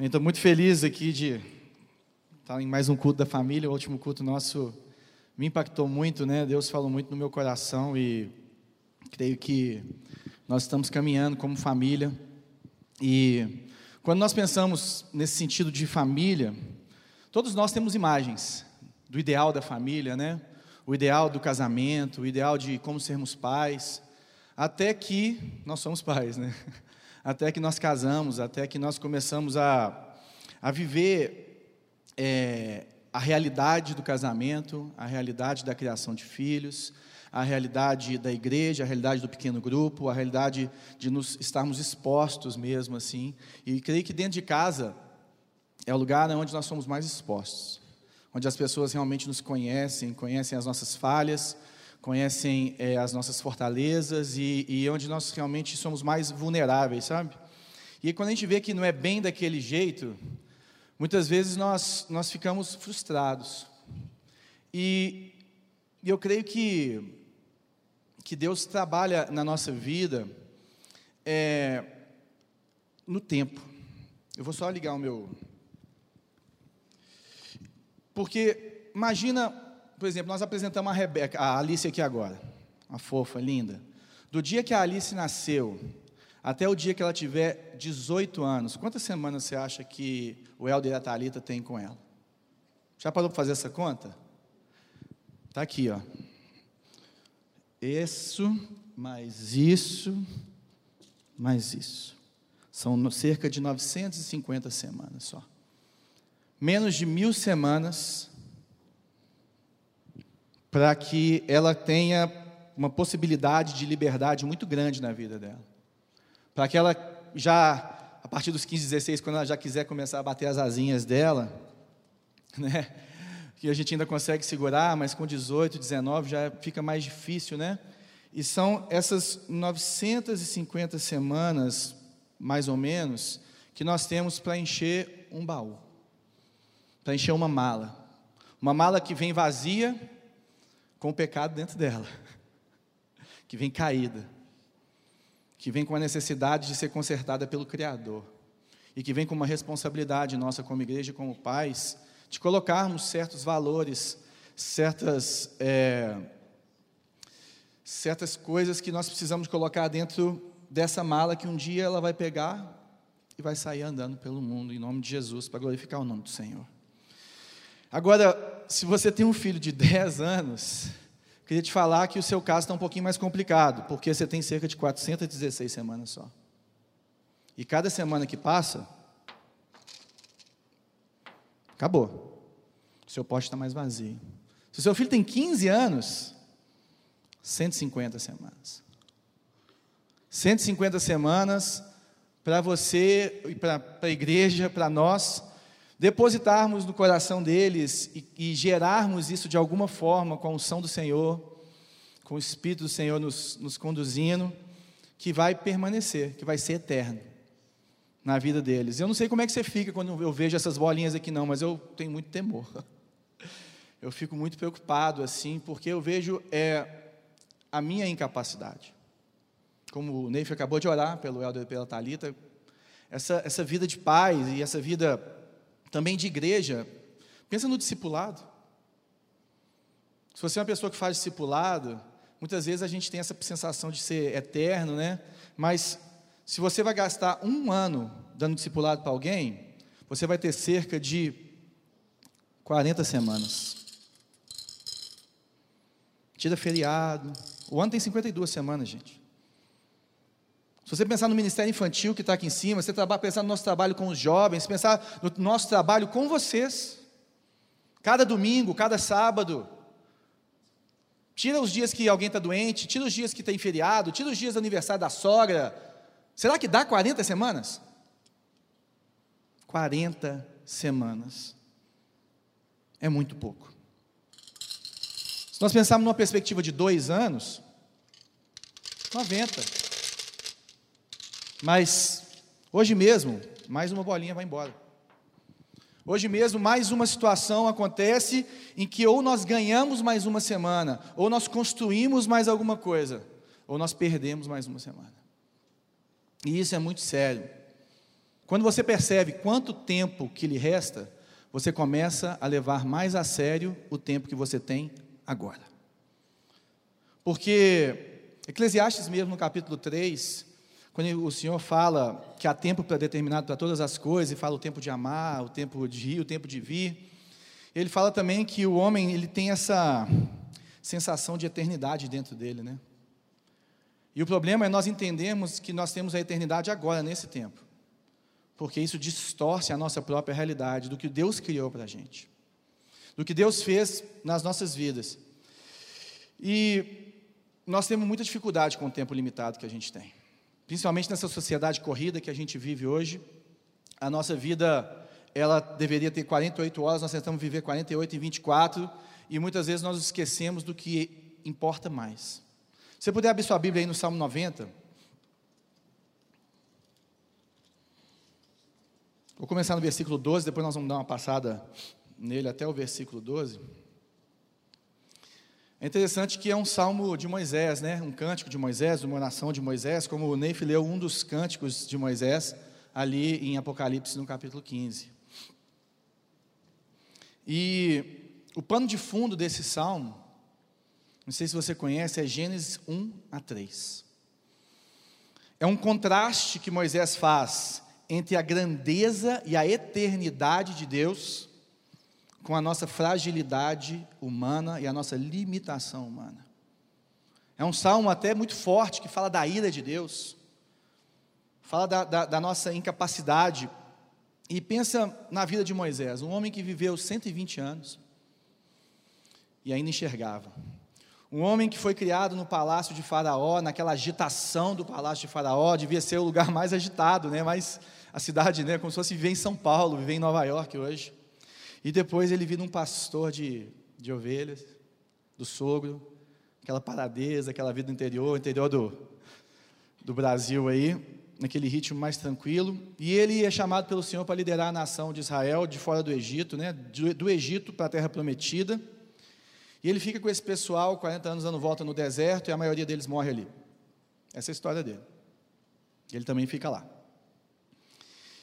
Estou muito feliz aqui de estar em mais um culto da família. O último culto nosso me impactou muito, né? Deus falou muito no meu coração e creio que nós estamos caminhando como família. E quando nós pensamos nesse sentido de família, todos nós temos imagens do ideal da família, né? O ideal do casamento, o ideal de como sermos pais, até que nós somos pais, né? Até que nós casamos, até que nós começamos a, a viver é, a realidade do casamento, a realidade da criação de filhos, a realidade da igreja, a realidade do pequeno grupo, a realidade de nos estarmos expostos mesmo assim. E creio que dentro de casa é o lugar onde nós somos mais expostos, onde as pessoas realmente nos conhecem, conhecem as nossas falhas, conhecem é, as nossas fortalezas e, e onde nós realmente somos mais vulneráveis, sabe? E quando a gente vê que não é bem daquele jeito, muitas vezes nós, nós ficamos frustrados. E, eu creio que, que Deus trabalha na nossa vida é, no tempo. Eu vou só ligar o meu. Porque imagina por exemplo, nós apresentamos a Rebeca, a Alice aqui agora, a fofa, linda. Do dia que a Alice nasceu até o dia que ela tiver 18 anos, quantas semanas você acha que o Helder e a Thalita têm com ela? Já parou para fazer essa conta? Está aqui, ó. Isso, mais isso, mais isso. São cerca de 950 semanas só. Menos de mil semanas para que ela tenha uma possibilidade de liberdade muito grande na vida dela. Para que ela já, a partir dos 15, 16, quando ela já quiser começar a bater as asinhas dela, né? Que a gente ainda consegue segurar, mas com 18, 19 já fica mais difícil, né? E são essas 950 semanas, mais ou menos, que nós temos para encher um baú, para encher uma mala. Uma mala que vem vazia, com o pecado dentro dela, que vem caída, que vem com a necessidade de ser consertada pelo Criador, e que vem com uma responsabilidade nossa como igreja e como pais, de colocarmos certos valores, certas, é, certas coisas que nós precisamos colocar dentro dessa mala que um dia ela vai pegar e vai sair andando pelo mundo, em nome de Jesus, para glorificar o nome do Senhor. Agora, se você tem um filho de 10 anos, queria te falar que o seu caso está um pouquinho mais complicado, porque você tem cerca de 416 semanas só. E cada semana que passa, acabou. O seu poste está mais vazio. Se o seu filho tem 15 anos, 150 semanas. 150 semanas para você e para a igreja, para nós, depositarmos no coração deles e, e, gerarmos isso de alguma forma com a unção do Senhor, com o Espírito do Senhor nos, nos conduzindo, que vai permanecer, que vai ser eterno na vida deles. Eu não sei como é que você fica quando eu vejo essas bolinhas aqui, não, mas eu tenho muito temor. Eu fico muito preocupado, assim, porque eu vejo é, a minha incapacidade. Como o Neif acabou de orar pelo Helder e pela Thalita, essa, essa vida de paz e essa vida também de igreja. Pensa no discipulado. Se você é uma pessoa que faz discipulado, muitas vezes a gente tem essa sensação de ser eterno, né? Mas se você vai gastar um ano dando discipulado para alguém, você vai ter cerca de 40 semanas. Tira feriado. O ano tem 52 semanas, gente. Se você pensar no ministério infantil que está aqui em cima, você pensar no nosso trabalho com os jovens, pensar no nosso trabalho com vocês, cada domingo, cada sábado, tira os dias que alguém está doente, tira os dias que tem feriado, tira os dias do aniversário da sogra. Será que dá 40 semanas? 40 semanas. É muito pouco. Se nós pensarmos numa perspectiva de dois anos, 90. Mas hoje mesmo, mais uma bolinha vai embora. Hoje mesmo, mais uma situação acontece em que ou nós ganhamos mais uma semana, ou nós construímos mais alguma coisa, ou nós perdemos mais uma semana. E isso é muito sério. Quando você percebe quanto tempo que lhe resta, você começa a levar mais a sério o tempo que você tem agora. Porque Eclesiastes mesmo no capítulo 3, quando o Senhor fala que há tempo para determinado para todas as coisas, e fala o tempo de amar, o tempo de ir, o tempo de vir, ele fala também que o homem ele tem essa sensação de eternidade dentro dele, né? E o problema é nós entendemos que nós temos a eternidade agora, nesse tempo, porque isso distorce a nossa própria realidade, do que Deus criou para a gente, do que Deus fez nas nossas vidas. E nós temos muita dificuldade com o tempo limitado que a gente tem principalmente nessa sociedade corrida que a gente vive hoje, a nossa vida ela deveria ter 48 horas, nós tentamos viver 48 e 24, e muitas vezes nós esquecemos do que importa mais. Se você puder abrir sua Bíblia aí no Salmo 90. Vou começar no versículo 12, depois nós vamos dar uma passada nele até o versículo 12. É interessante que é um salmo de Moisés, né? um cântico de Moisés, uma oração de Moisés, como o Neif leu um dos cânticos de Moisés, ali em Apocalipse, no capítulo 15. E o pano de fundo desse salmo, não sei se você conhece, é Gênesis 1 a 3. É um contraste que Moisés faz entre a grandeza e a eternidade de Deus com a nossa fragilidade humana e a nossa limitação humana. É um salmo até muito forte que fala da ira de Deus, fala da, da, da nossa incapacidade. E pensa na vida de Moisés, um homem que viveu 120 anos e ainda enxergava. Um homem que foi criado no palácio de Faraó, naquela agitação do palácio de Faraó, devia ser o lugar mais agitado, né? Mas a cidade, né, como se fosse viver em São Paulo, viver em Nova York hoje. E depois ele vira um pastor de, de ovelhas, do sogro, aquela paradeza, aquela vida interior, interior do, do Brasil aí, naquele ritmo mais tranquilo. E ele é chamado pelo Senhor para liderar a nação de Israel de fora do Egito, né? do, do Egito para a terra prometida. E ele fica com esse pessoal, 40 anos dando volta no deserto, e a maioria deles morre ali. Essa é a história dele. Ele também fica lá.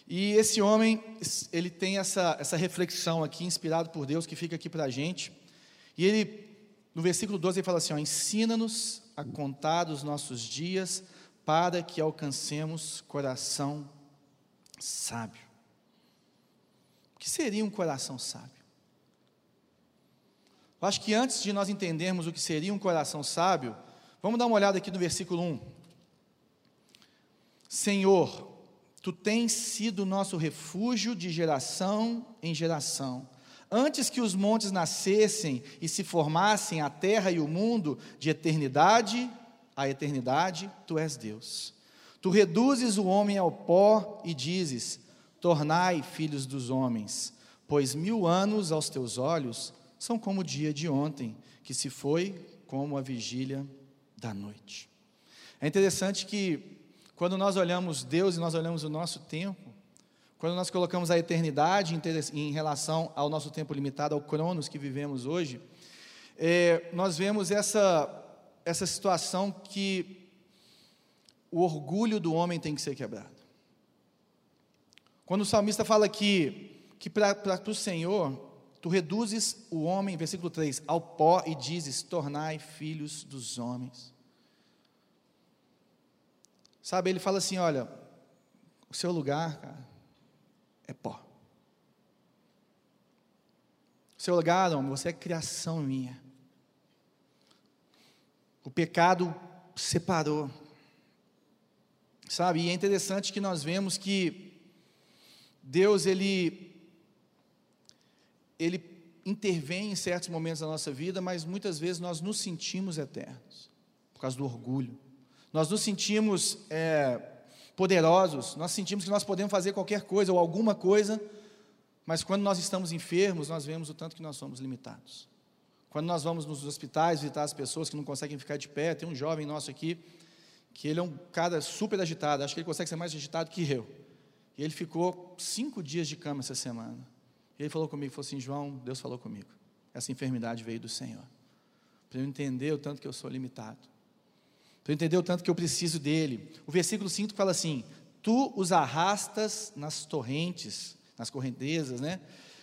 E esse homem, ele tem essa, essa reflexão aqui, inspirado por Deus, que fica aqui para a gente. E ele, no versículo 12, ele fala assim: Ensina-nos a contar os nossos dias, para que alcancemos coração sábio. O que seria um coração sábio? Eu acho que antes de nós entendermos o que seria um coração sábio, vamos dar uma olhada aqui no versículo 1. Senhor, Tu tens sido nosso refúgio de geração em geração. Antes que os montes nascessem e se formassem a terra e o mundo, de eternidade a eternidade, tu és Deus. Tu reduzes o homem ao pó e dizes: Tornai filhos dos homens, pois mil anos aos teus olhos são como o dia de ontem, que se foi como a vigília da noite. É interessante que quando nós olhamos Deus e nós olhamos o nosso tempo, quando nós colocamos a eternidade em relação ao nosso tempo limitado, ao cronos que vivemos hoje, é, nós vemos essa, essa situação que o orgulho do homem tem que ser quebrado. Quando o salmista fala que, que para o Senhor, tu reduzes o homem, versículo 3, ao pó e dizes: tornai filhos dos homens. Sabe, ele fala assim: olha, o seu lugar, cara, é pó. O seu lugar, homem, você é criação minha. O pecado separou. Sabe, e é interessante que nós vemos que Deus, ele, ele intervém em certos momentos da nossa vida, mas muitas vezes nós nos sentimos eternos, por causa do orgulho nós nos sentimos é, poderosos, nós sentimos que nós podemos fazer qualquer coisa ou alguma coisa, mas quando nós estamos enfermos, nós vemos o tanto que nós somos limitados. Quando nós vamos nos hospitais visitar as pessoas que não conseguem ficar de pé, tem um jovem nosso aqui, que ele é um cara super agitado, acho que ele consegue ser mais agitado que eu. E ele ficou cinco dias de cama essa semana. E ele falou comigo, falou assim, João, Deus falou comigo. Essa enfermidade veio do Senhor. Para eu entender o tanto que eu sou limitado. Tu entendeu tanto que eu preciso dele. O versículo 5 fala assim: Tu os arrastas nas torrentes, nas correntezas, né?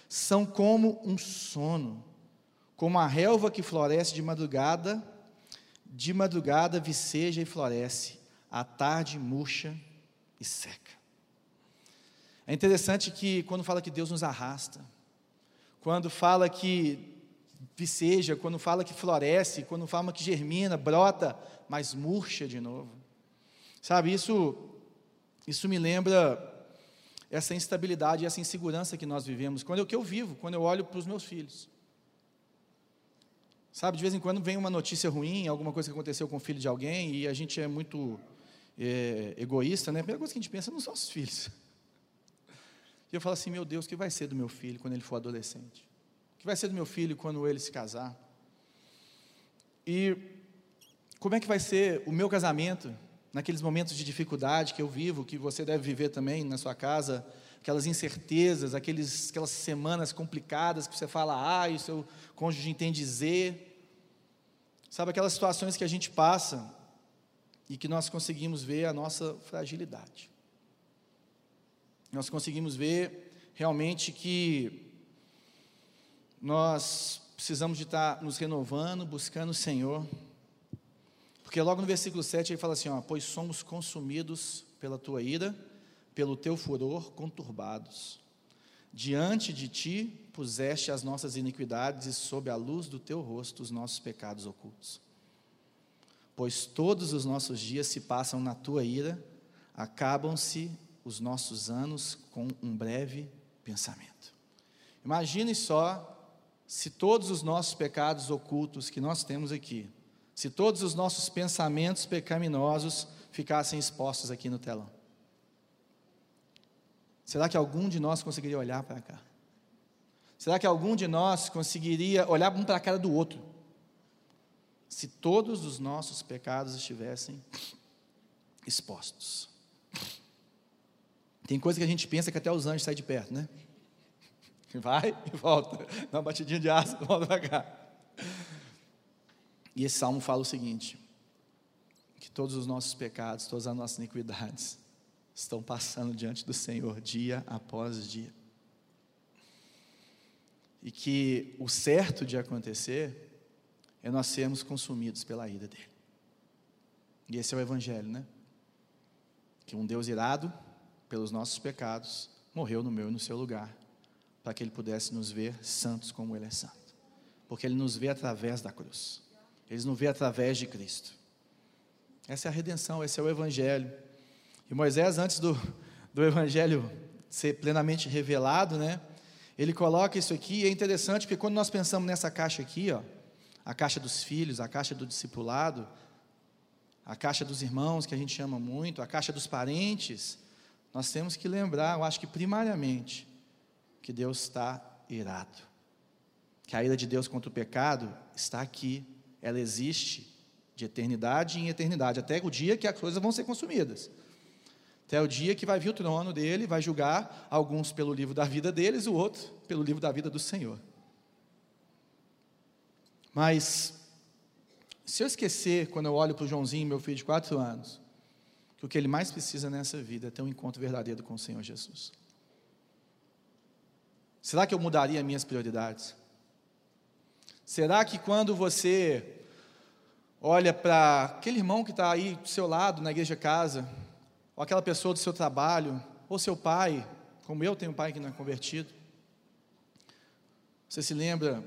São como um sono, como a relva que floresce de madrugada, de madrugada viceja e floresce, à tarde murcha e seca. É interessante que quando fala que Deus nos arrasta, quando fala que viceja, quando fala que floresce, quando fala que germina, brota, mas murcha de novo. Sabe, isso, isso me lembra essa instabilidade, essa insegurança que nós vivemos, quando eu, que eu vivo, quando eu olho para os meus filhos. Sabe, de vez em quando vem uma notícia ruim, alguma coisa que aconteceu com o filho de alguém, e a gente é muito é, egoísta, né? A primeira coisa que a gente pensa não são os filhos. E eu falo assim: meu Deus, o que vai ser do meu filho quando ele for adolescente? Que vai ser do meu filho quando ele se casar? E como é que vai ser o meu casamento naqueles momentos de dificuldade que eu vivo, que você deve viver também na sua casa, aquelas incertezas, aqueles, aquelas semanas complicadas que você fala A e o seu cônjuge entende Z. Sabe aquelas situações que a gente passa e que nós conseguimos ver a nossa fragilidade nós conseguimos ver realmente que nós precisamos de estar nos renovando, buscando o Senhor. Porque logo no versículo 7 ele fala assim: ó, Pois somos consumidos pela tua ira, pelo teu furor conturbados. Diante de ti puseste as nossas iniquidades e sob a luz do teu rosto os nossos pecados ocultos. Pois todos os nossos dias se passam na tua ira, acabam-se os nossos anos com um breve pensamento. Imagine só se todos os nossos pecados ocultos que nós temos aqui, se todos os nossos pensamentos pecaminosos ficassem expostos aqui no telão. Será que algum de nós conseguiria olhar para cá? Será que algum de nós conseguiria olhar um para a cara do outro? Se todos os nossos pecados estivessem expostos. Tem coisa que a gente pensa que até os anjos saem de perto, né? Vai e volta. Dá uma batidinha de aço, volta para cá. E esse salmo fala o seguinte: que todos os nossos pecados, todas as nossas iniquidades estão passando diante do Senhor dia após dia. E que o certo de acontecer é nós sermos consumidos pela ira dele. E esse é o Evangelho, né? Que um Deus irado pelos nossos pecados, morreu no meu e no seu lugar, para que Ele pudesse nos ver santos como Ele é santo. Porque Ele nos vê através da cruz, Ele nos vê através de Cristo. Essa é a redenção, esse é o Evangelho. E Moisés, antes do, do Evangelho ser plenamente revelado, né? Ele coloca isso aqui, e é interessante porque quando nós pensamos nessa caixa aqui, ó, a caixa dos filhos, a caixa do discipulado, a caixa dos irmãos, que a gente chama muito, a caixa dos parentes, nós temos que lembrar, eu acho que primariamente, que Deus está irado. Que a ira de Deus contra o pecado está aqui, ela existe de eternidade em eternidade, até o dia que as coisas vão ser consumidas. Até o dia que vai vir o trono dele, vai julgar alguns pelo livro da vida deles, o outro pelo livro da vida do Senhor. Mas, se eu esquecer, quando eu olho para o Joãozinho, meu filho de quatro anos, que o que ele mais precisa nessa vida é ter um encontro verdadeiro com o Senhor Jesus. Será que eu mudaria minhas prioridades? Será que quando você olha para aquele irmão que está aí do seu lado na igreja casa, ou aquela pessoa do seu trabalho, ou seu pai, como eu tenho um pai que não é convertido, você se lembra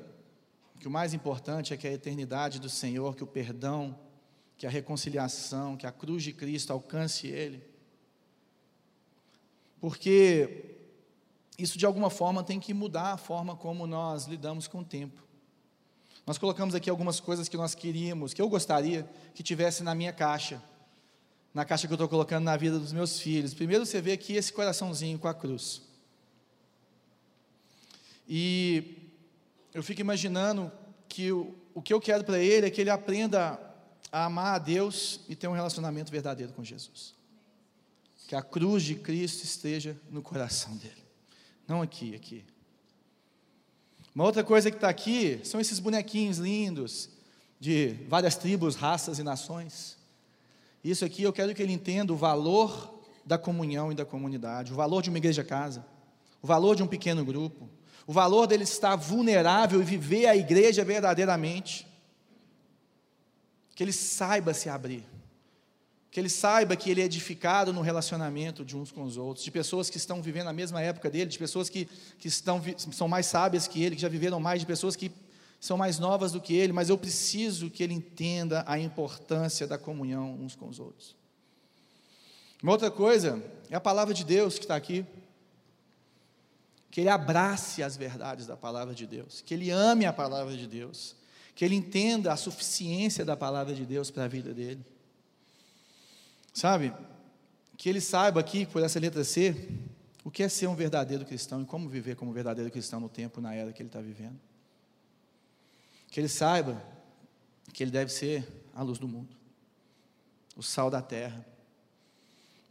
que o mais importante é que a eternidade do Senhor, que o perdão, que a reconciliação, que a cruz de Cristo alcance ele. Porque isso de alguma forma tem que mudar a forma como nós lidamos com o tempo. Nós colocamos aqui algumas coisas que nós queríamos, que eu gostaria que tivesse na minha caixa, na caixa que eu estou colocando na vida dos meus filhos. Primeiro você vê aqui esse coraçãozinho com a cruz. E eu fico imaginando que o, o que eu quero para ele é que ele aprenda a amar a Deus e ter um relacionamento verdadeiro com Jesus. Que a cruz de Cristo esteja no coração dele, não aqui, aqui. Uma outra coisa que está aqui são esses bonequinhos lindos de várias tribos, raças e nações. Isso aqui eu quero que ele entenda o valor da comunhão e da comunidade, o valor de uma igreja casa, o valor de um pequeno grupo, o valor dele estar vulnerável e viver a igreja verdadeiramente. Que ele saiba se abrir. Que ele saiba que ele é edificado no relacionamento de uns com os outros, de pessoas que estão vivendo a mesma época dele, de pessoas que, que estão, são mais sábias que ele, que já viveram mais, de pessoas que são mais novas do que ele, mas eu preciso que ele entenda a importância da comunhão uns com os outros. Uma outra coisa é a palavra de Deus que está aqui. Que ele abrace as verdades da palavra de Deus, que ele ame a palavra de Deus, que ele entenda a suficiência da palavra de Deus para a vida dele. Sabe? Que ele saiba aqui, por essa letra C, o que é ser um verdadeiro cristão e como viver como verdadeiro cristão no tempo, na era que ele está vivendo. Que ele saiba que ele deve ser a luz do mundo, o sal da terra.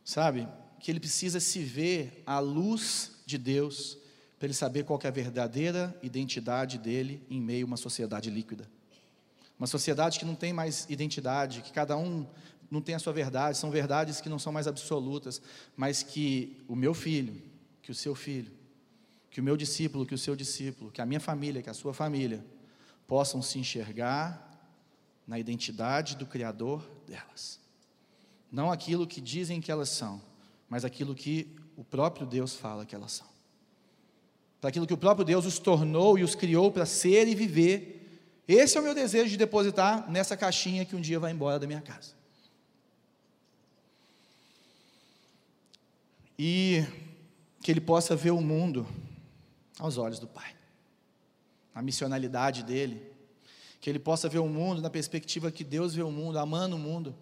Sabe? Que ele precisa se ver à luz de Deus para ele saber qual é a verdadeira identidade dele em meio a uma sociedade líquida. Uma sociedade que não tem mais identidade, que cada um não tem a sua verdade, são verdades que não são mais absolutas, mas que o meu filho, que o seu filho, que o meu discípulo, que o seu discípulo, que a minha família, que a sua família, possam se enxergar na identidade do Criador delas. Não aquilo que dizem que elas são, mas aquilo que o próprio Deus fala que elas são. Para aquilo que o próprio Deus os tornou e os criou para ser e viver. Esse é o meu desejo de depositar nessa caixinha que um dia vai embora da minha casa. E que ele possa ver o mundo aos olhos do Pai a missionalidade dele, que ele possa ver o mundo na perspectiva que Deus vê o mundo, amando o mundo,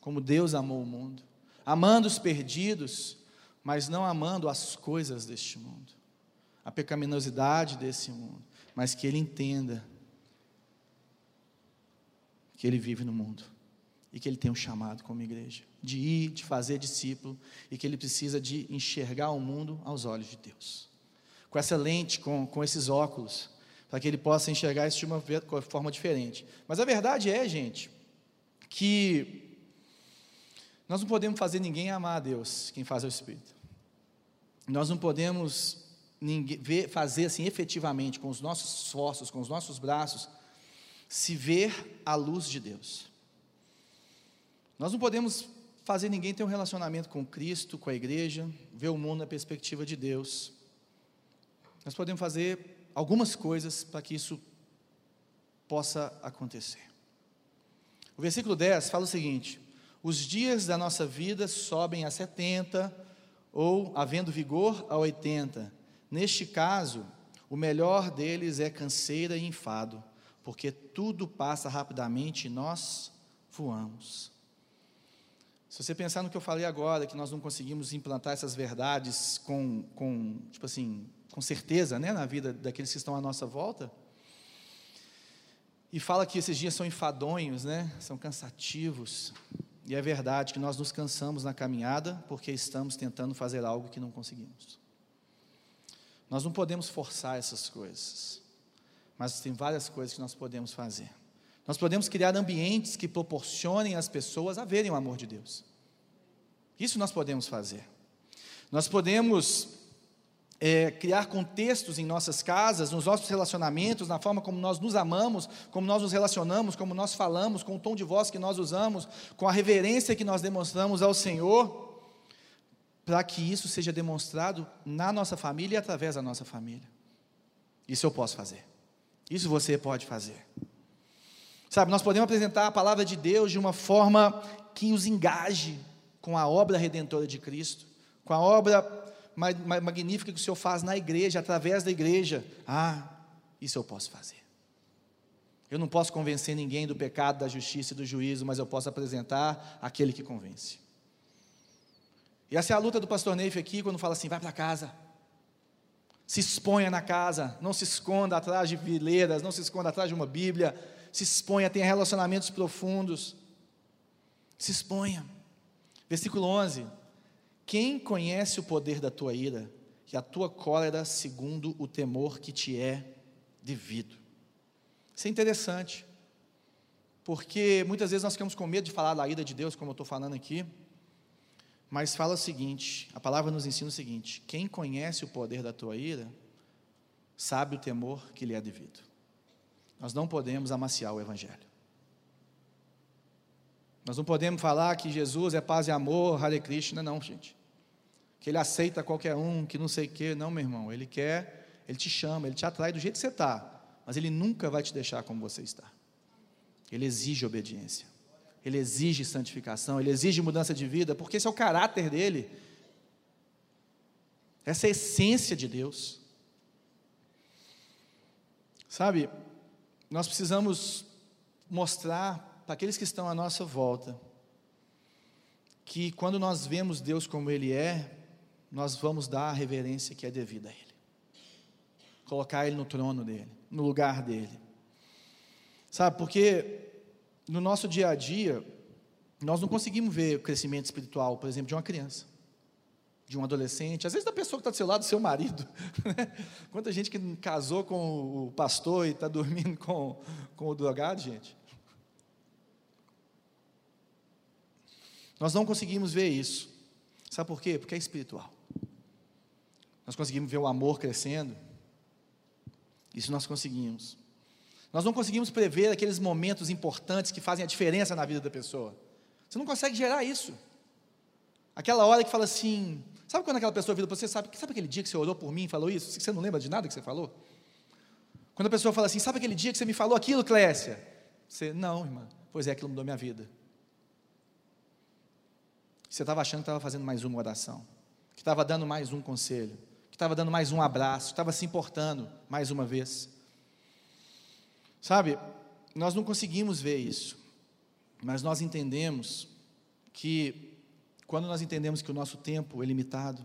como Deus amou o mundo, amando os perdidos, mas não amando as coisas deste mundo, a pecaminosidade desse mundo, mas que ele entenda que ele vive no mundo e que ele tem um chamado como igreja de ir, de fazer discípulo e que ele precisa de enxergar o mundo aos olhos de Deus. Com essa lente, com, com esses óculos, para que ele possa enxergar isso de uma forma diferente. Mas a verdade é, gente, que nós não podemos fazer ninguém amar a Deus, quem faz é o Espírito. Nós não podemos ninguém, ver, fazer assim efetivamente, com os nossos esforços, com os nossos braços, se ver a luz de Deus. Nós não podemos fazer ninguém ter um relacionamento com Cristo, com a igreja, ver o mundo na perspectiva de Deus. Nós podemos fazer algumas coisas para que isso possa acontecer. O versículo 10 fala o seguinte: Os dias da nossa vida sobem a 70, ou, havendo vigor, a 80. Neste caso, o melhor deles é canseira e enfado, porque tudo passa rapidamente e nós voamos. Se você pensar no que eu falei agora, que nós não conseguimos implantar essas verdades com, com tipo assim, com certeza, né, na vida daqueles que estão à nossa volta. E fala que esses dias são enfadonhos, né? São cansativos. E é verdade que nós nos cansamos na caminhada porque estamos tentando fazer algo que não conseguimos. Nós não podemos forçar essas coisas, mas tem várias coisas que nós podemos fazer. Nós podemos criar ambientes que proporcionem às pessoas a verem o amor de Deus. Isso nós podemos fazer. Nós podemos é, criar contextos em nossas casas, nos nossos relacionamentos, na forma como nós nos amamos, como nós nos relacionamos, como nós falamos, com o tom de voz que nós usamos, com a reverência que nós demonstramos ao Senhor, para que isso seja demonstrado na nossa família e através da nossa família. Isso eu posso fazer. Isso você pode fazer. Sabe, nós podemos apresentar a palavra de Deus de uma forma que os engaje com a obra redentora de Cristo, com a obra magnífica que o Senhor faz na igreja, através da igreja. Ah, isso eu posso fazer. Eu não posso convencer ninguém do pecado, da justiça e do juízo, mas eu posso apresentar aquele que convence. E essa é a luta do pastor Neif aqui, quando fala assim: vai para casa, se exponha na casa, não se esconda atrás de vileiras, não se esconda atrás de uma Bíblia, se exponha, tenha relacionamentos profundos, se exponha. Versículo 11: quem conhece o poder da tua ira e a tua cólera segundo o temor que te é devido? Isso é interessante, porque muitas vezes nós ficamos com medo de falar da ira de Deus, como eu estou falando aqui, Mas fala o seguinte: a palavra nos ensina o seguinte: quem conhece o poder da tua ira, sabe o temor que lhe é devido. Nós não podemos amaciar o Evangelho. Nós não podemos falar que Jesus é paz e amor, Hare Krishna, não, gente. Que ele aceita qualquer um, que não sei o quê. Não, meu irmão. Ele quer, ele te chama, ele te atrai do jeito que você está. Mas ele nunca vai te deixar como você está. Ele exige obediência. Ele exige santificação, ele exige mudança de vida, porque esse é o caráter dele. Essa é a essência de Deus. Sabe, nós precisamos mostrar para aqueles que estão à nossa volta que quando nós vemos Deus como Ele é, nós vamos dar a reverência que é devida a Ele, colocar Ele no trono dele, no lugar dele, sabe, porque no nosso dia a dia, nós não conseguimos ver o crescimento espiritual, por exemplo, de uma criança, de um adolescente, às vezes da pessoa que está do seu lado, do seu marido. Né? Quanta gente que casou com o pastor e está dormindo com, com o drogado, gente. Nós não conseguimos ver isso. Sabe por quê? Porque é espiritual. Nós conseguimos ver o amor crescendo. Isso nós conseguimos. Nós não conseguimos prever aqueles momentos importantes que fazem a diferença na vida da pessoa. Você não consegue gerar isso. Aquela hora que fala assim, sabe quando aquela pessoa vira para você, sabe, sabe aquele dia que você orou por mim e falou isso? Você não lembra de nada que você falou? Quando a pessoa fala assim, sabe aquele dia que você me falou aquilo, Clécia? Você, não, irmã, pois é, aquilo mudou minha vida. Você estava achando que estava fazendo mais uma oração, que estava dando mais um conselho, que estava dando mais um abraço, estava se importando mais uma vez. Sabe, nós não conseguimos ver isso, mas nós entendemos que, quando nós entendemos que o nosso tempo é limitado,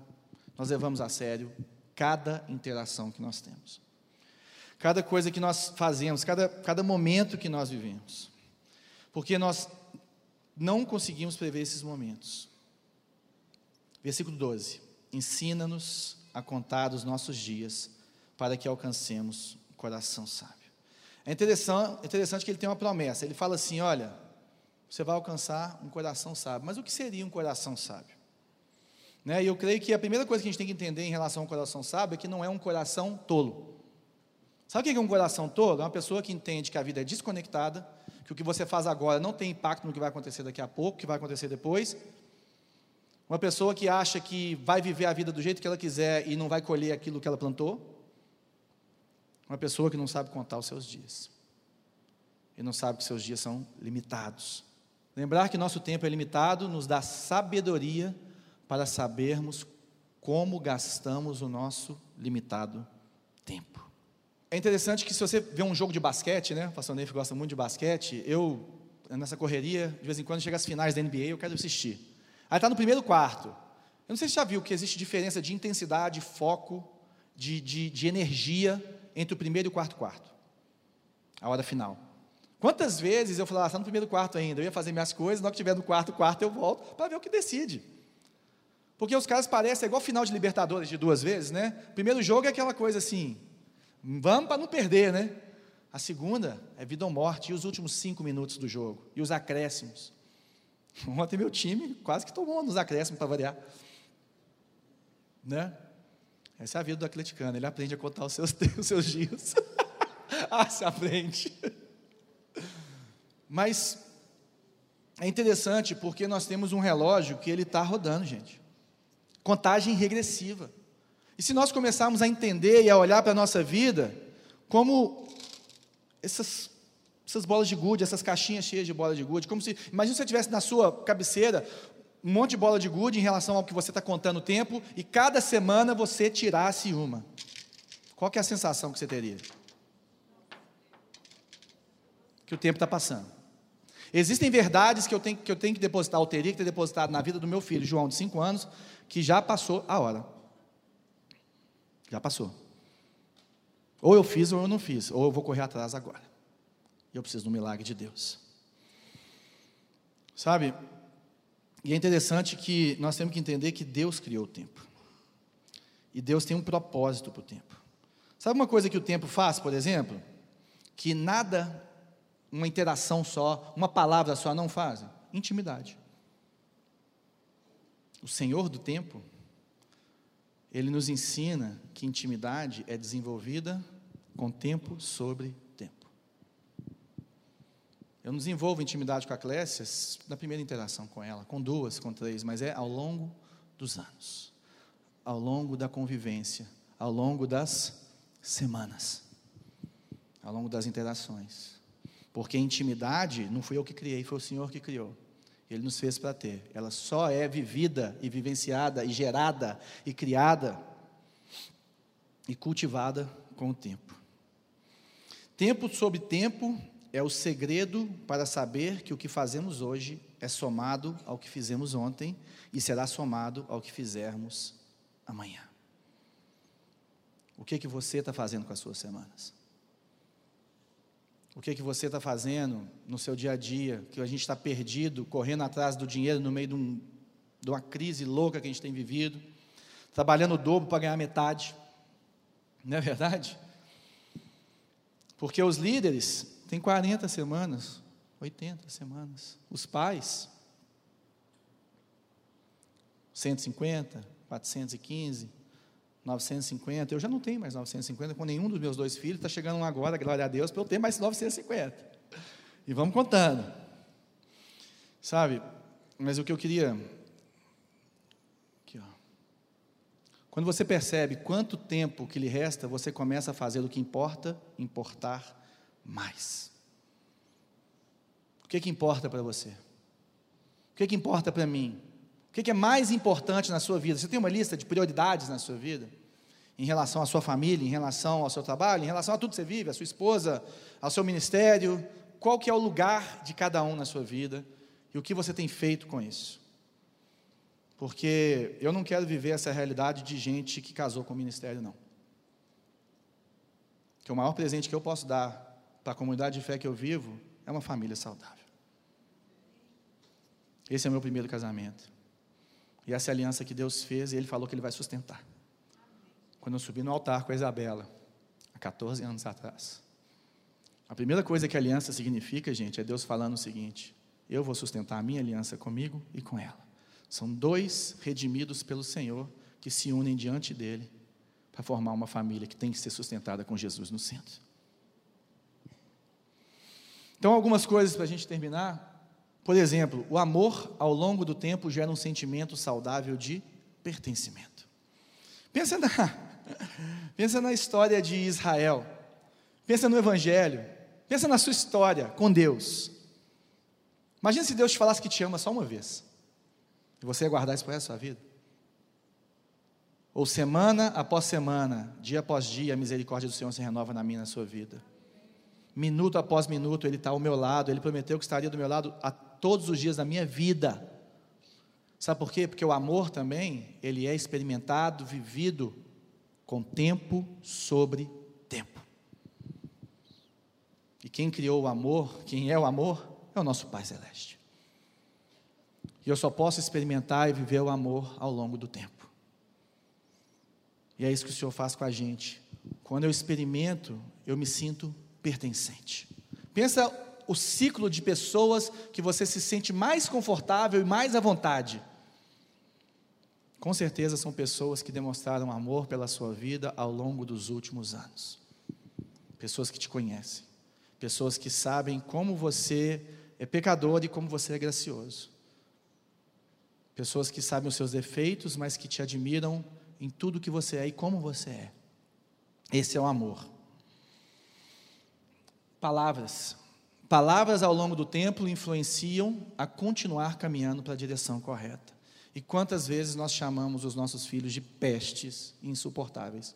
nós levamos a sério cada interação que nós temos, cada coisa que nós fazemos, cada, cada momento que nós vivemos, porque nós não conseguimos prever esses momentos. Versículo 12: Ensina-nos a contar os nossos dias, para que alcancemos o coração sábio. É interessante, interessante que ele tem uma promessa. Ele fala assim: olha, você vai alcançar um coração sábio. Mas o que seria um coração sábio? Né? E eu creio que a primeira coisa que a gente tem que entender em relação ao coração sábio é que não é um coração tolo. Sabe o que é um coração tolo? É uma pessoa que entende que a vida é desconectada, que o que você faz agora não tem impacto no que vai acontecer daqui a pouco, que vai acontecer depois. Uma pessoa que acha que vai viver a vida do jeito que ela quiser e não vai colher aquilo que ela plantou. Uma pessoa que não sabe contar os seus dias. E não sabe que seus dias são limitados. Lembrar que nosso tempo é limitado nos dá sabedoria para sabermos como gastamos o nosso limitado tempo. É interessante que se você vê um jogo de basquete, né? O Neif gosta muito de basquete. Eu, nessa correria, de vez em quando chega as finais da NBA, eu quero assistir. Aí está no primeiro quarto. Eu não sei se você já viu que existe diferença de intensidade, foco, de, de, de energia entre o primeiro e o quarto quarto. A hora final. Quantas vezes eu falava, ah, está no primeiro quarto ainda, eu ia fazer minhas coisas, na hora que estiver no quarto quarto eu volto para ver o que decide. Porque os caras parecem é igual final de Libertadores de duas vezes, né? Primeiro jogo é aquela coisa assim, vamos para não perder, né? A segunda é vida ou morte, e os últimos cinco minutos do jogo, e os acréscimos. Ontem meu time quase que tomou nos acréscimos para variar. Né? Essa é a vida do atleticano, ele aprende a contar os seus, os seus dias. ah, se aprende. Mas é interessante porque nós temos um relógio que ele está rodando, gente. Contagem regressiva. E se nós começarmos a entender e a olhar para a nossa vida como essas, essas bolas de gude, essas caixinhas cheias de bola de gude, como se, imagine se você tivesse na sua cabeceira um monte de bola de gude em relação ao que você está contando o tempo e cada semana você tirasse uma. Qual é a sensação que você teria? Que o tempo está passando. Existem verdades que eu, tenho, que eu tenho que depositar, ou teria que ter depositado na vida do meu filho, João, de 5 anos, que já passou a hora. Já passou. Ou eu fiz ou eu não fiz, ou eu vou correr atrás agora. Eu preciso do milagre de Deus. Sabe, e é interessante que nós temos que entender que Deus criou o tempo. E Deus tem um propósito para o tempo. Sabe uma coisa que o tempo faz, por exemplo? Que nada, uma interação só, uma palavra só não faz? Intimidade. o Senhor do tempo, ele nos ensina que intimidade é desenvolvida com tempo sobre tempo. Eu não desenvolvo intimidade com a Clécia na primeira interação com ela, com duas, com três, mas é ao longo dos anos, ao longo da convivência, ao longo das semanas, ao longo das interações. Porque intimidade não fui eu que criei, foi o Senhor que criou. Ele nos fez para ter. Ela só é vivida e vivenciada e gerada e criada e cultivada com o tempo. Tempo sobre tempo é o segredo para saber que o que fazemos hoje é somado ao que fizemos ontem e será somado ao que fizermos amanhã. O que que você está fazendo com as suas semanas? O que, que você está fazendo no seu dia a dia, que a gente está perdido, correndo atrás do dinheiro no meio de, um, de uma crise louca que a gente tem vivido, trabalhando o dobro para ganhar metade, não é verdade? Porque os líderes têm 40 semanas, 80 semanas, os pais, 150, 415, 950, eu já não tenho mais 950 com nenhum dos meus dois filhos, está chegando um agora, glória a Deus, para eu ter mais 950. E vamos contando. Sabe? Mas o que eu queria. Aqui, ó. Quando você percebe quanto tempo que lhe resta, você começa a fazer o que importa, importar mais. O que, que importa para você? O que, que importa para mim? O que é mais importante na sua vida? Você tem uma lista de prioridades na sua vida? Em relação à sua família, em relação ao seu trabalho, em relação a tudo que você vive, a sua esposa, ao seu ministério? Qual que é o lugar de cada um na sua vida? E o que você tem feito com isso? Porque eu não quero viver essa realidade de gente que casou com o ministério, não. Que o maior presente que eu posso dar para a comunidade de fé que eu vivo é uma família saudável. Esse é o meu primeiro casamento. E essa é a aliança que Deus fez e Ele falou que Ele vai sustentar. Quando eu subi no altar com a Isabela, há 14 anos atrás. A primeira coisa que a aliança significa, gente, é Deus falando o seguinte: eu vou sustentar a minha aliança comigo e com ela. São dois redimidos pelo Senhor que se unem diante dele para formar uma família que tem que ser sustentada com Jesus no centro. Então, algumas coisas para a gente terminar. Por exemplo, o amor ao longo do tempo gera um sentimento saudável de pertencimento. Pensa na, pensa na história de Israel. Pensa no Evangelho. Pensa na sua história com Deus. Imagina se Deus te falasse que te ama só uma vez. E você ia guardar isso para a sua vida. Ou semana após semana, dia após dia, a misericórdia do Senhor se renova na minha na sua vida. Minuto após minuto, Ele está ao meu lado. Ele prometeu que estaria do meu lado todos os dias da minha vida. Sabe por quê? Porque o amor também, ele é experimentado, vivido com tempo sobre tempo. E quem criou o amor, quem é o amor, é o nosso Pai Celeste. E eu só posso experimentar e viver o amor ao longo do tempo. E é isso que o Senhor faz com a gente. Quando eu experimento, eu me sinto pertencente. Pensa o ciclo de pessoas que você se sente mais confortável e mais à vontade. Com certeza são pessoas que demonstraram amor pela sua vida ao longo dos últimos anos. Pessoas que te conhecem. Pessoas que sabem como você é pecador e como você é gracioso. Pessoas que sabem os seus defeitos, mas que te admiram em tudo que você é e como você é. Esse é o amor. Palavras. Palavras ao longo do tempo influenciam a continuar caminhando para a direção correta. E quantas vezes nós chamamos os nossos filhos de pestes insuportáveis?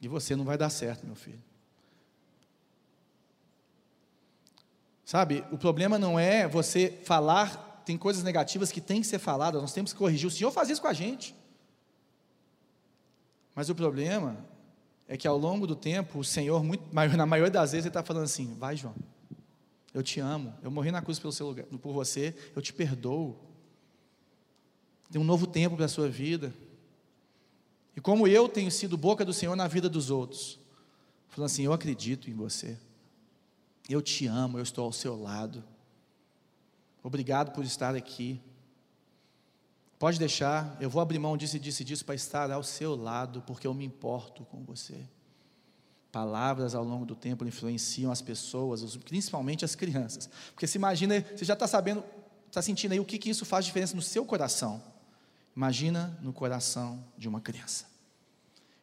E você não vai dar certo, meu filho. Sabe, o problema não é você falar, tem coisas negativas que têm que ser faladas, nós temos que corrigir. O Senhor faz isso com a gente. Mas o problema é que ao longo do tempo, o Senhor, muito, na maioria das vezes, Ele está falando assim: vai, João, eu te amo, eu morri na cruz pelo seu lugar, por você, eu te perdoo. Tem um novo tempo para a sua vida. E como eu tenho sido boca do Senhor na vida dos outros, falando assim: eu acredito em você, eu te amo, eu estou ao seu lado. Obrigado por estar aqui. Pode deixar, eu vou abrir mão disso e disso e disso para estar ao seu lado, porque eu me importo com você. Palavras ao longo do tempo influenciam as pessoas, principalmente as crianças. Porque se imagina, você já está sabendo, está sentindo aí o que, que isso faz diferença no seu coração. Imagina no coração de uma criança.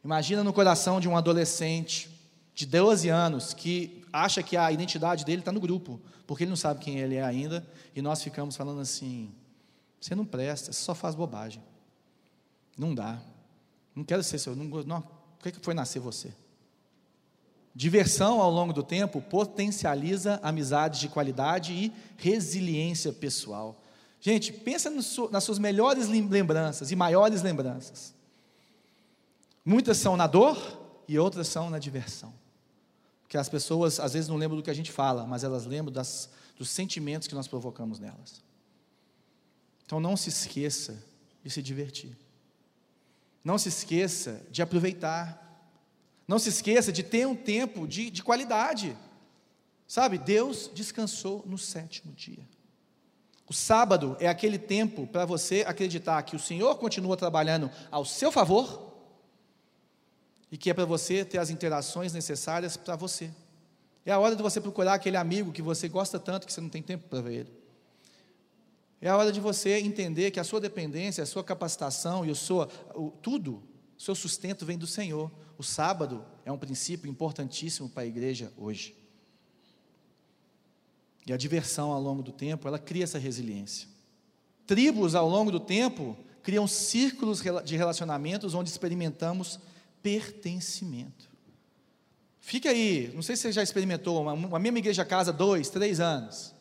Imagina no coração de um adolescente de 12 anos que acha que a identidade dele está no grupo, porque ele não sabe quem ele é ainda, e nós ficamos falando assim: você não presta, você só faz bobagem. Não dá. Não quero ser seu. Não, não, por que foi nascer você? Diversão ao longo do tempo potencializa amizades de qualidade e resiliência pessoal. Gente, pensa nas suas melhores lembranças e maiores lembranças. Muitas são na dor e outras são na diversão. Porque as pessoas às vezes não lembram do que a gente fala, mas elas lembram das, dos sentimentos que nós provocamos nelas. Então não se esqueça de se divertir. Não se esqueça de aproveitar. Não se esqueça de ter um tempo de, de qualidade. Sabe, Deus descansou no sétimo dia. O sábado é aquele tempo para você acreditar que o Senhor continua trabalhando ao seu favor e que é para você ter as interações necessárias para você. É a hora de você procurar aquele amigo que você gosta tanto que você não tem tempo para ver ele. É a hora de você entender que a sua dependência, a sua capacitação e o seu, o, tudo, o seu sustento vem do Senhor. O sábado é um princípio importantíssimo para a igreja hoje. E a diversão ao longo do tempo, ela cria essa resiliência. Tribos ao longo do tempo criam círculos de relacionamentos onde experimentamos pertencimento. Fica aí, não sei se você já experimentou, uma, uma mesma igreja casa, dois, três anos.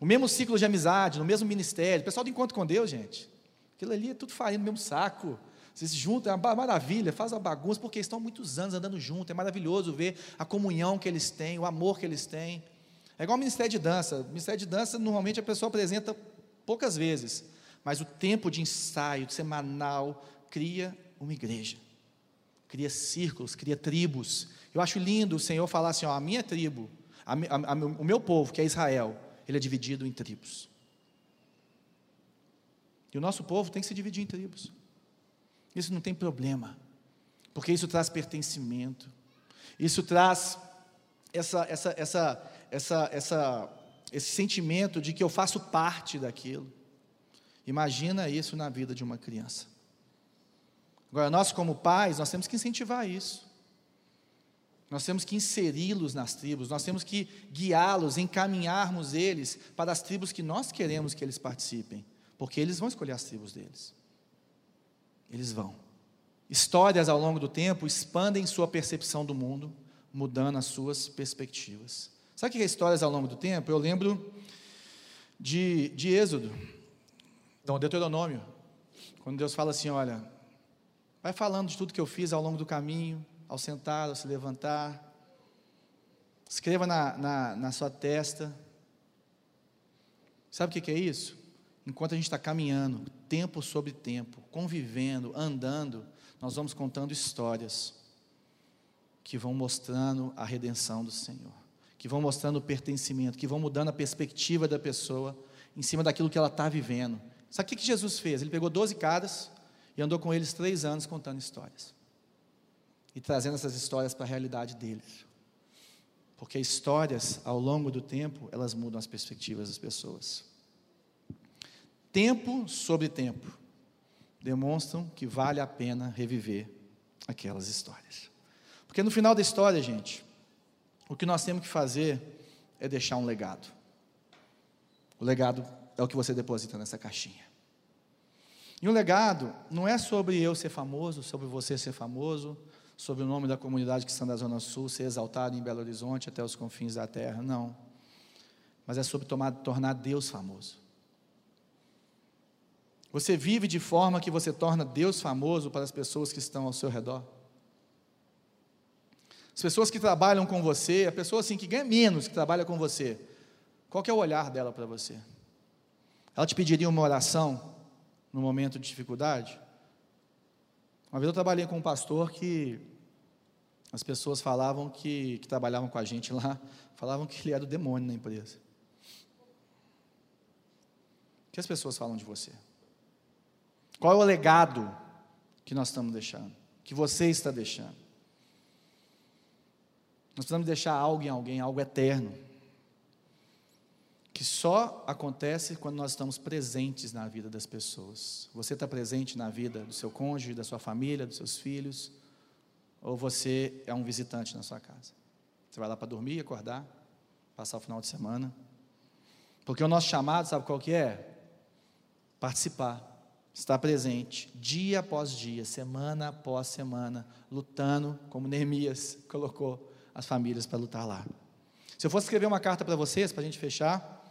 O mesmo ciclo de amizade, no mesmo ministério. O pessoal do encontro com Deus, gente. Aquilo ali é tudo farinha no mesmo saco. Vocês se juntam, é uma maravilha, faz uma bagunça, porque estão muitos anos andando juntos. É maravilhoso ver a comunhão que eles têm, o amor que eles têm. É igual o ministério de dança. O ministério de dança, normalmente a pessoa apresenta poucas vezes, mas o tempo de ensaio semanal cria uma igreja, cria círculos, cria tribos. Eu acho lindo o Senhor falar assim: ó, a minha tribo, a, a, a, o meu povo, que é Israel, ele é dividido em tribos. E o nosso povo tem que se dividir em tribos. Isso não tem problema, porque isso traz pertencimento, isso traz essa, essa, essa, essa, essa, esse sentimento de que eu faço parte daquilo. Imagina isso na vida de uma criança. Agora, nós, como pais, nós temos que incentivar isso. Nós temos que inseri-los nas tribos, nós temos que guiá-los, encaminharmos eles para as tribos que nós queremos que eles participem, porque eles vão escolher as tribos deles. Eles vão. Histórias ao longo do tempo expandem sua percepção do mundo, mudando as suas perspectivas. Sabe que é histórias ao longo do tempo? Eu lembro de, de Êxodo, então, Deuteronômio, quando Deus fala assim: olha, vai falando de tudo que eu fiz ao longo do caminho, ao sentar, ao se levantar. Escreva na, na, na sua testa. Sabe o que é isso? Enquanto a gente está caminhando, tempo sobre tempo, convivendo, andando, nós vamos contando histórias que vão mostrando a redenção do Senhor, que vão mostrando o pertencimento, que vão mudando a perspectiva da pessoa em cima daquilo que ela está vivendo. Sabe o que Jesus fez? Ele pegou 12 caras e andou com eles três anos contando histórias e trazendo essas histórias para a realidade deles. Porque histórias, ao longo do tempo, elas mudam as perspectivas das pessoas. Tempo sobre tempo demonstram que vale a pena reviver aquelas histórias. Porque no final da história, gente, o que nós temos que fazer é deixar um legado. O legado é o que você deposita nessa caixinha. E o legado não é sobre eu ser famoso, sobre você ser famoso, sobre o nome da comunidade que está na Zona Sul ser exaltado em Belo Horizonte até os confins da terra, não. Mas é sobre tomar, tornar Deus famoso. Você vive de forma que você torna Deus famoso para as pessoas que estão ao seu redor. As pessoas que trabalham com você, a pessoa assim que ganha menos que trabalha com você, qual é o olhar dela para você? Ela te pediria uma oração no momento de dificuldade? Uma vez eu trabalhei com um pastor que as pessoas falavam que, que trabalhavam com a gente lá, falavam que ele era o demônio na empresa. que as pessoas falam de você? Qual é o legado que nós estamos deixando? Que você está deixando? Nós precisamos deixar algo em alguém, algo eterno. Que só acontece quando nós estamos presentes na vida das pessoas. Você está presente na vida do seu cônjuge, da sua família, dos seus filhos? Ou você é um visitante na sua casa? Você vai lá para dormir, acordar, passar o final de semana. Porque o nosso chamado, sabe qual que é? Participar, estar presente, dia após dia, semana após semana, lutando, como Neemias colocou as famílias para lutar lá. Se eu fosse escrever uma carta para vocês, para a gente fechar,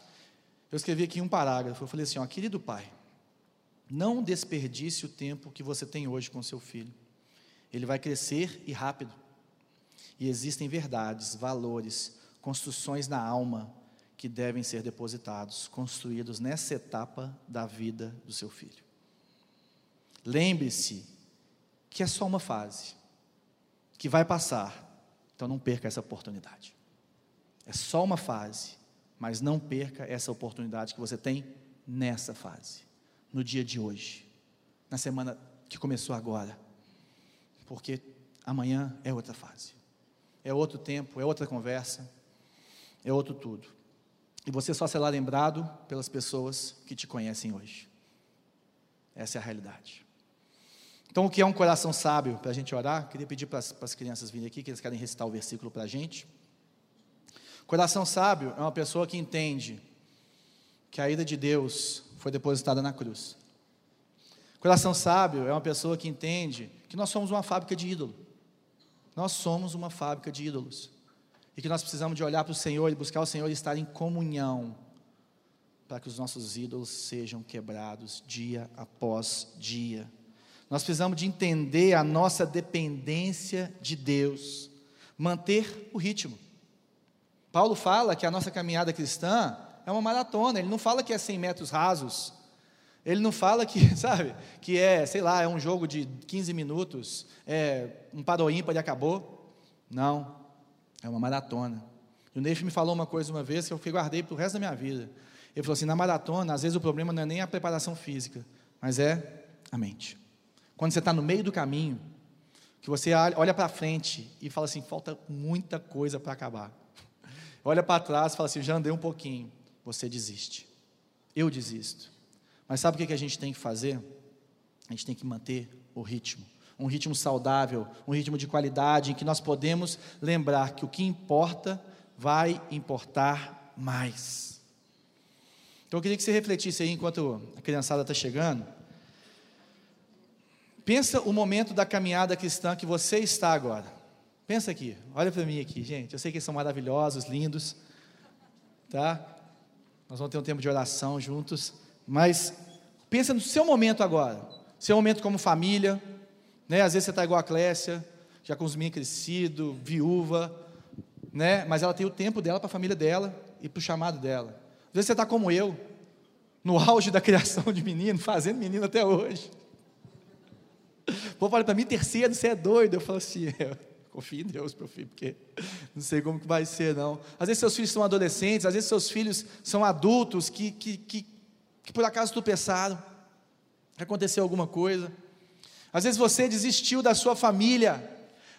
eu escrevi aqui um parágrafo. Eu falei assim: ó, querido pai, não desperdice o tempo que você tem hoje com seu filho. Ele vai crescer e rápido. E existem verdades, valores, construções na alma que devem ser depositados, construídos nessa etapa da vida do seu filho. Lembre-se que é só uma fase, que vai passar, então não perca essa oportunidade. É só uma fase, mas não perca essa oportunidade que você tem nessa fase, no dia de hoje, na semana que começou agora, porque amanhã é outra fase é outro tempo, é outra conversa, é outro tudo. E você só será lembrado pelas pessoas que te conhecem hoje. Essa é a realidade. Então, o que é um coração sábio para a gente orar? Queria pedir para as, para as crianças virem aqui, que eles querem recitar o versículo para a gente. Coração sábio é uma pessoa que entende que a ira de Deus foi depositada na cruz. Coração sábio é uma pessoa que entende que nós somos uma fábrica de ídolo. Nós somos uma fábrica de ídolos. E que nós precisamos de olhar para o Senhor e buscar o Senhor e estar em comunhão para que os nossos ídolos sejam quebrados dia após dia. Nós precisamos de entender a nossa dependência de Deus, manter o ritmo. Paulo fala que a nossa caminhada cristã é uma maratona, ele não fala que é 100 metros rasos, ele não fala que, sabe, que é, sei lá, é um jogo de 15 minutos, é um paro ímpar e acabou. Não, é uma maratona. E o Neif me falou uma coisa uma vez que eu guardei para o resto da minha vida. Ele falou assim: na maratona, às vezes o problema não é nem a preparação física, mas é a mente. Quando você está no meio do caminho, que você olha para frente e fala assim: falta muita coisa para acabar. Olha para trás e fala assim: já andei um pouquinho. Você desiste. Eu desisto. Mas sabe o que a gente tem que fazer? A gente tem que manter o ritmo. Um ritmo saudável, um ritmo de qualidade, em que nós podemos lembrar que o que importa vai importar mais. Então eu queria que você refletisse aí enquanto a criançada está chegando. Pensa o momento da caminhada cristã que você está agora. Pensa aqui, olha para mim aqui, gente. Eu sei que eles são maravilhosos, lindos, tá? Nós vamos ter um tempo de oração juntos. Mas pensa no seu momento agora. Seu momento como família. Né? Às vezes você está igual a Clécia, já com os meninos crescidos, viúva. Né? Mas ela tem o tempo dela para a família dela e para o chamado dela. Às vezes você está como eu, no auge da criação de menino, fazendo menino até hoje. O povo fala para mim, terceiro, você é doido. Eu falo assim, é, confio em Deus, meu filho, porque não sei como que vai ser, não. Às vezes seus filhos são adolescentes, às vezes seus filhos são adultos que, que, que que por acaso tropeçaram, aconteceu alguma coisa. Às vezes você desistiu da sua família,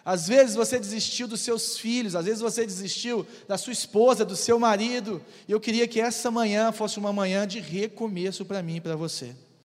às vezes você desistiu dos seus filhos, às vezes você desistiu da sua esposa, do seu marido. E eu queria que essa manhã fosse uma manhã de recomeço para mim e para você.